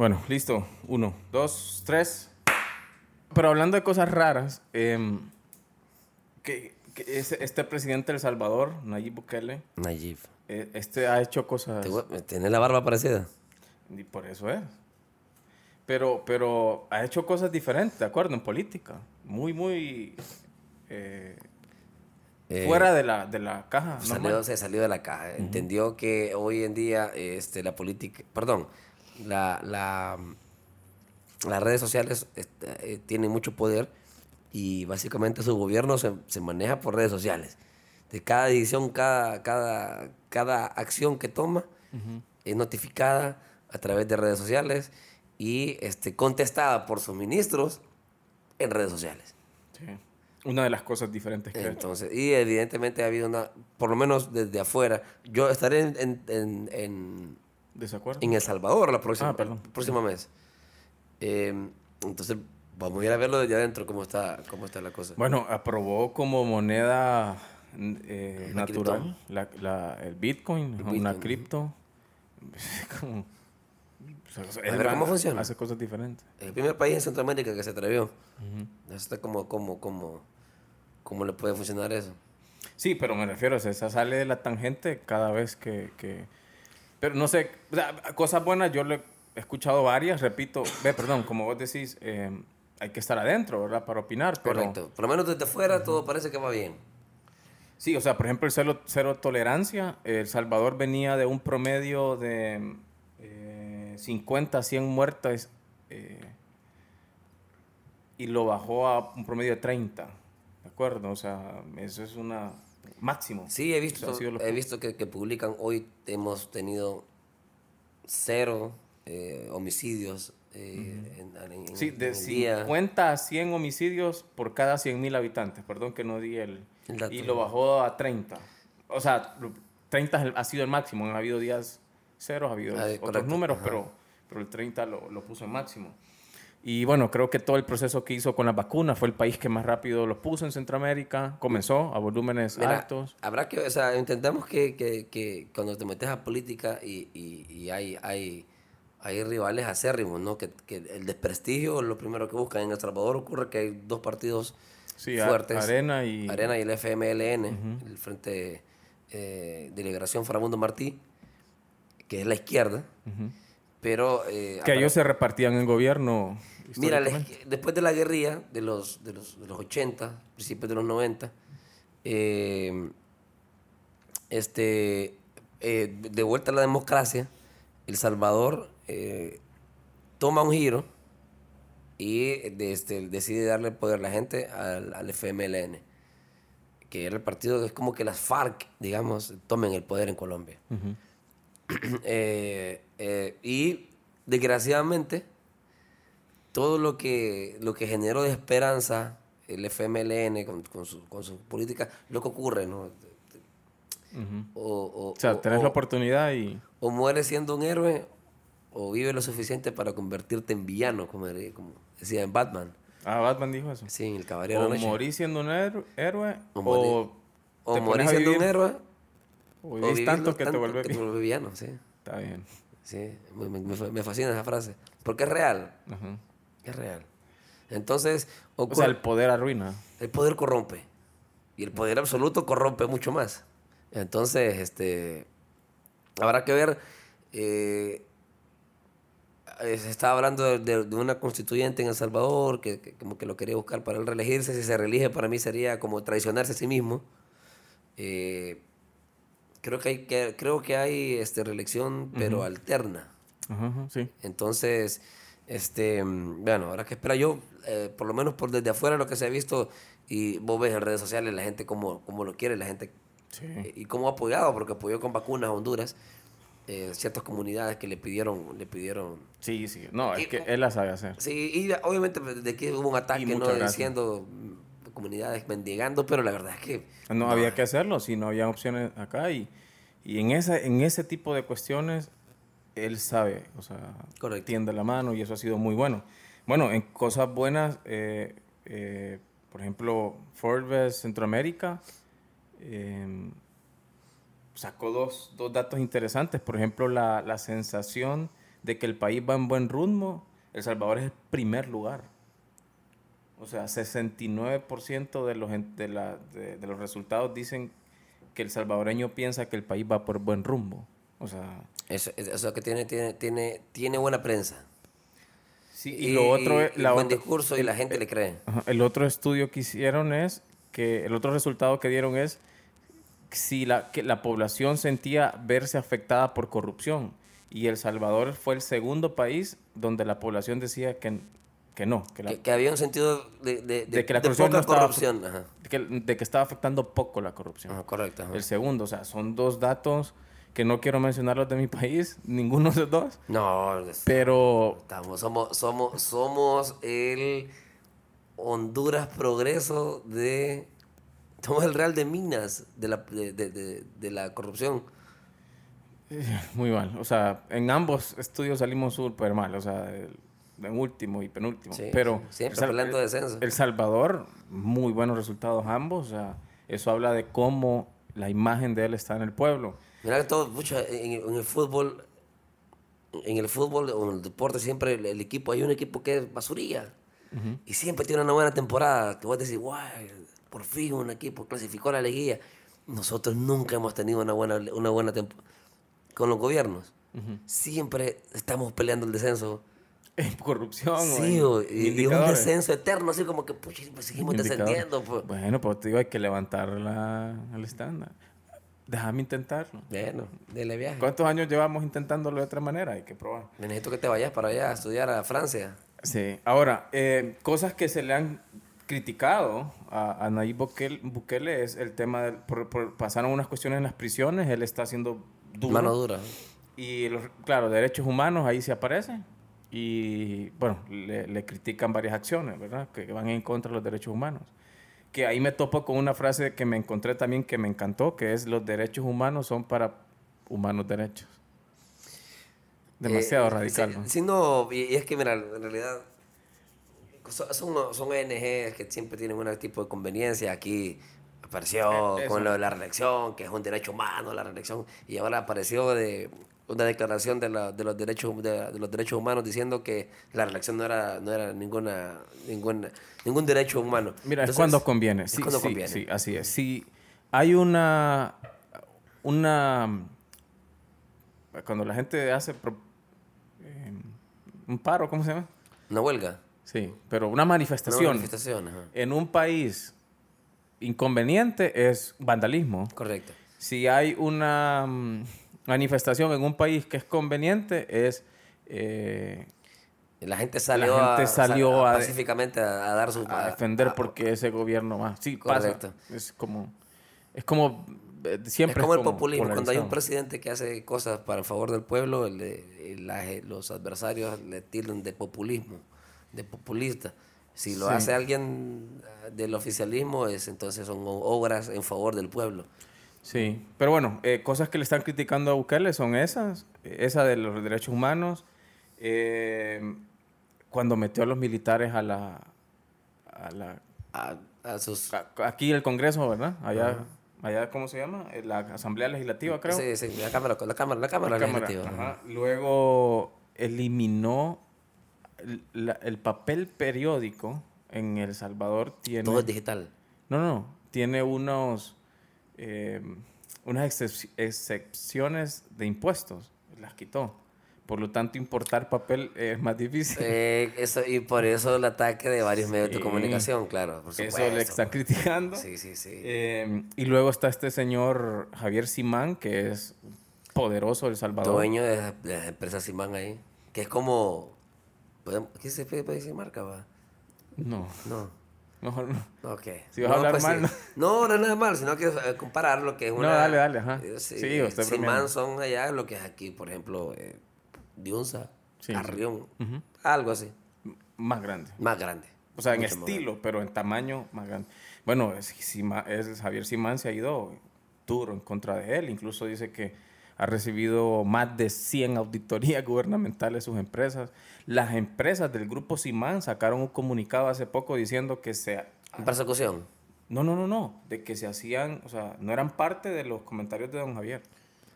Bueno, listo. Uno, dos, tres. Pero hablando de cosas raras, em, que, este presidente de El Salvador, Nayib Bukele, Nayib. eh, este ha hecho cosas... ¿Tienes la barba parecida? Y por eso es. Pero, pero ha hecho cosas diferentes, ¿de acuerdo? En política. Muy, muy... eh, Eh, fuera de la, de la caja. Salió, se salió de la caja. Entendió que hoy en día este, la política, perdón, la, la, las redes sociales este, eh, tienen mucho poder y básicamente su gobierno se, se maneja por redes sociales. De cada decisión, cada, cada, cada acción que toma es notificada a través de redes sociales y este, contestada por sus ministros en redes sociales. Sí. Una de las cosas diferentes que. Entonces, y evidentemente ha habido una, por lo menos desde afuera, yo estaré en, en, en, en- ¿Desacuerdo? en El Salvador la próxima, Ah, perdón. el próximo mes. Eh, entonces, vamos a ir a verlo desde adentro, cómo está, cómo está la cosa. Bueno, aprobó como moneda eh, natural la, la- el Bitcoin, El una Bitcoin. cripto. Como- o sea, es ver cómo funciona. Hace cosas diferentes. El primer país en Centroamérica que se atrevió. Eso está como, como, como, ¿Cómo le puede funcionar eso? Sí, pero me refiero, o sea, esa sale de la tangente cada vez que... que- Pero no sé, o sea, cosas buenas yo le he escuchado varias, repito, ve, perdón, como vos decís, eh, hay que estar adentro, ¿verdad? Para opinar, pero... Correcto. Por lo menos desde afuera todo parece que va bien. Sí, o sea, por ejemplo, el cero, cero tolerancia, El Salvador venía de un promedio de eh, 50 a 100 muertes eh, y lo bajó a un promedio de 30, ¿de acuerdo? O sea, eso es una máximo. Sí, he O visto, sea, ha sido lo- he visto que, que publican hoy hemos tenido cero eh, homicidios eh, en, en- Sí, en de día. 50 a 100 homicidios por cada 100 mil habitantes, perdón que no di el... El. Y lo bajó a 30. O sea, lo- 30 es el- ha sido el máximo, han habido días ceros, ha habido Ah, otros correcto, números, ajá. pero, pero el 30 lo, lo puso en máximo. Y bueno, creo que todo el proceso que hizo con las vacunas fue el país que más rápido lo puso en Centroamérica, comenzó a volúmenes Mira, altos. Habrá que, o sea, intentamos que, que, que cuando te metes a política y, y, y hay, hay, hay rivales acérrimos, ¿no? Que, que el desprestigio es lo primero que buscan. En El Salvador ocurre que hay dos partidos Sí, fuertes. Arena y... Arena y el FMLN, el Frente eh, de Liberación Farabundo Martí, que es la izquierda. Pero... eh, Que ellos se repartían en gobierno. Mira, después de la guerrilla de los, de los, de los 80, principios de los 90, eh, este, eh, de vuelta a la democracia, El Salvador toma un giro y de- este, decide darle el poder a la gente al, al FMLN, que era el partido que es como que las FARC, digamos, tomen el poder en Colombia. Eh, eh, y desgraciadamente, todo lo que, lo que generó de esperanza el FMLN con, con su, con su política, lo que ocurre, ¿no? Ujú. O, o, O sea, tenés o- la oportunidad y... o mueres siendo un héroe o vive lo suficiente para convertirte en villano, como, como decía en Batman. Ah, Batman dijo eso. Sí, en el Caballero O morís siendo un héroe, héroe O o, morís siendo un héroe o o vivís tanto que te vuelves te vuelves villano, sí. Está bien. Sí, me, me- me fascina esa frase. Porque es real, Ajá. es real. Entonces, O sea, el poder arruina. El poder corrompe. Y el poder absoluto corrompe mucho más. Entonces, este. Habrá que ver. eh, se está hablando de, de- de una constituyente en El Salvador que, que como que lo quería buscar para él reelegirse. Si se reelige, para mí sería como traicionarse a sí mismo. Eh, creo que hay, que, creo que hay este, reelección, pero alterna. Sí. Entonces, este, bueno, ahora que espera yo, eh, por lo menos por desde afuera lo que se ha visto, y vos ves en redes sociales la gente como, como lo quiere, la gente, Sí. eh, y cómo ha apoyado, porque apoyó con vacunas a Honduras, eh, ciertas comunidades que le pidieron, le pidieron, Sí, sí. No, Y- es que él la sabe hacer. sí, y obviamente pues, de que hubo un ataque, ¿no? gracias. Diciendo comunidades mendigando, pero la verdad es que No, había que hacerlo, si no había opciones acá. Y, y en, esa, en ese tipo de cuestiones, él sabe, o sea, Correcto. tiende la mano y eso ha sido muy bueno. Bueno, en cosas buenas, eh, eh, por ejemplo, Forbes Centroamérica eh, sacó dos, dos datos interesantes. Por ejemplo, la, la sensación de que el país va en buen rumbo, El Salvador es el primer lugar. O sea, 69% de los, de, la, de, de los resultados dicen que el salvadoreño piensa que el país va por buen rumbo. O sea... Eso, eso que tiene, tiene, tiene, tiene buena prensa. Sí, y, lo otro es... La buen discurso y la gente le cree. El otro estudio que hicieron es que... El otro resultado que dieron es si la, que la población sentía verse afectada por corrupción. Y El Salvador fue el segundo país donde la población decía que, que no. Que, que, había un sentido de, de, de que la corrupción, no estaba. Que, de que estaba afectando poco la corrupción. Ajá, correcto. Ajá. El segundo, o sea, son dos datos que no quiero mencionar los de mi país, ninguno de los dos. No, pero... Estamos, somos, somos, somos el Honduras Progreso de somos el Real de Minas de la, de, de, de, la corrupción. Muy mal. O sea, en ambos estudios salimos súper mal. O sea, en último y penúltimo. Sí, Pero siempre el, peleando descenso. El Salvador, muy buenos resultados ambos. O sea, eso habla de cómo la imagen de él está en el pueblo. Mira que todo, mucho, en, en, el fútbol, en el fútbol o en el deporte siempre el, el, equipo, hay un equipo que es basurilla. Uh -huh. Y siempre tiene una buena temporada. Que vos decís, guay, por fin un equipo clasificó a la liguilla. Nosotros nunca hemos tenido una buena, una buena temporada con los gobiernos. Uh -huh. Siempre estamos peleando el descenso. En corrupción. Sí, o y, y, un descenso eterno, así como que pucha, pues seguimos descendiendo. Pues. Bueno, pues te digo, hay que levantar la, el estándar. Déjame intentarlo. Bueno, dele viaje. ¿Cuántos años llevamos intentándolo de otra manera? Hay que probar. Necesito que te vayas para allá a estudiar a Francia. Sí. Ahora, eh, cosas que se le han criticado a, a Nayib Bukele, Bukele, es el tema de por, por, pasaron unas cuestiones en las prisiones, él está haciendo duro. Mano dura. Y los, claro, derechos humanos ahí se aparece y bueno, le, le, critican varias acciones, ¿verdad? Que van en contra de los derechos humanos. Que ahí me topo con una frase que me encontré también que me encantó, que es los derechos humanos son para humanos derechos. Demasiado eh, radical. Sí, ¿no? Sí, no, y es que mira, en realidad son, son ONG que siempre tienen un tipo de conveniencia. Aquí apareció eh, con lo de la reelección, que es un derecho humano la reelección, y ahora apareció de una declaración de, la, de, los derechos de, de, los derechos humanos diciendo que la reelección no era no era ninguna ninguna ningún derecho humano. Mira, Entonces, es cuando conviene. Es sí, cuando sí, conviene. sí, así es. Si hay una una cuando la gente hace eh, un paro, ¿cómo se llama? Una huelga. Sí, pero una manifestación, una manifestación en un país inconveniente es vandalismo. Correcto. Si hay una um, manifestación en un país que es conveniente es... Eh, la gente salió, la gente salió a, a, pacíficamente a, a, dar su... A defender a, porque ese gobierno más... Sí, correcto. Pasa. Es como... Es como... Siempre es como, es el populismo. Cuando hay un presidente que hace cosas para el favor del pueblo, el, la, los adversarios le tildan de populismo de populista. Si lo sí. hace alguien del oficialismo, es entonces son obras en favor del pueblo. Sí, pero bueno, eh, cosas que le están criticando a Bukele son esas, esa de los derechos humanos, eh, cuando metió a los militares a la... A la a, a sus... A, aquí el Congreso, ¿verdad? Allá, uh -huh. allá, ¿cómo se llama? La Asamblea Legislativa, creo. Sí, sí, la Cámara, la Cámara, la Cámara, la Legislativa. Cámara, Luego eliminó la, el papel periódico en El Salvador tiene... Todo es digital. No, no, tiene unos, eh, unas excep excepciones de impuestos, las quitó. Por lo tanto, importar papel es más difícil. Eh, eso, y por eso el ataque de varios sí. medios de comunicación, claro. Por eso le están criticando. Sí, sí, sí. Eh, y luego está este señor Javier Simán, que es poderoso de El Salvador. Dueño de la, de la empresa Simán ahí. Que es como ¿Qué se puede decir marca, va? No. No. Mejor no. Ok. Si vas no, a hablar pues mal, sí. no. No, no es mal, sino que eh, comparar lo que es una... No, dale, dale, ajá. Eh, sí, sí usted Simán son allá lo que es aquí, por ejemplo, eh, Diunza, sí, Carrión, sí. Uh -huh. algo así. Más grande. Más grande. O sea, en estilo, pero en tamaño más grande. Bueno, es, es, Javier Simán se ha ido duro en contra de él. Incluso dice que ha recibido más de 100 auditorías gubernamentales sus empresas. Las empresas del grupo Simán sacaron un comunicado hace poco diciendo que se... ¿Persecución? No, no, no, no, de que se hacían, o sea, no eran parte de los comentarios de don Javier.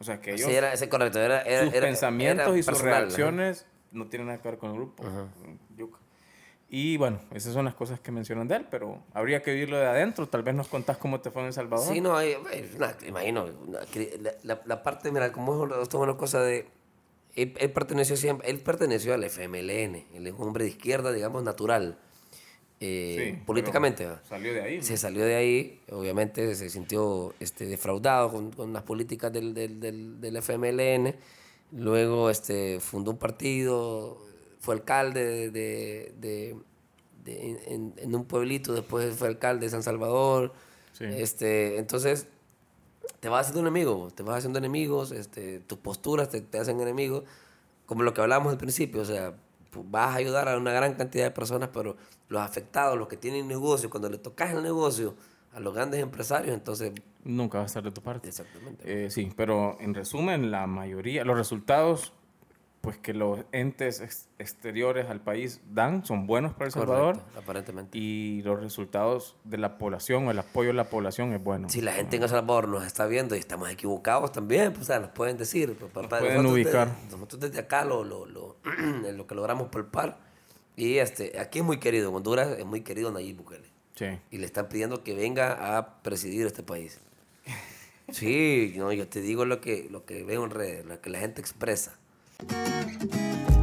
O sea, que ellos, Sí, era, ese correcto. Era, era- sus era- pensamientos y sus personal, reacciones no tienen nada que ver con el grupo. Yuca. Y bueno, esas son las cosas que mencionan de él, pero habría que vivirlo de adentro. Tal vez nos contás cómo te fue en El Salvador. Sí, no, hay, una- imagino, una la, parte, mira, como es esto es una cosa de, él, él perteneció siempre, él perteneció al FMLN, él es un hombre de izquierda, digamos, natural, eh, Sí, políticamente. Salió de ahí. ¿no? Se salió de ahí, obviamente se sintió este, defraudado con, con las políticas del, del, del, del FMLN, luego este, fundó un partido, fue alcalde de, de- de- en, en un pueblito, después fue alcalde de San Salvador, Sí. este, entonces te vas haciendo enemigo, te vas haciendo enemigos, este, tus posturas te, te hacen enemigos, como lo que hablábamos al principio, o sea, pu- vas a ayudar a una gran cantidad de personas, pero los afectados, los que tienen negocio, cuando le tocas el negocio a los grandes empresarios, entonces, Nunca va a estar de tu parte. exactamente. Eh, sí, pero en resumen, la mayoría, los resultados pues que los entes ex- exteriores al país dan son buenos para El Salvador Correcto, aparentemente. y los resultados de la población o el apoyo de la población es bueno. Si la gente en El Salvador nos está viendo y estamos equivocados también, pues o sea, nos pueden decir. pues, papá, pueden nosotros ubicar. nosotros desde acá lo, lo, lo, lo que logramos palpar. Y este, aquí es muy querido, en Honduras es muy querido Nayib Bukele. Sí. Y le están pidiendo que venga a presidir este país. Sí, no, yo te digo lo que, lo que veo en redes, lo que la gente expresa. Thank you.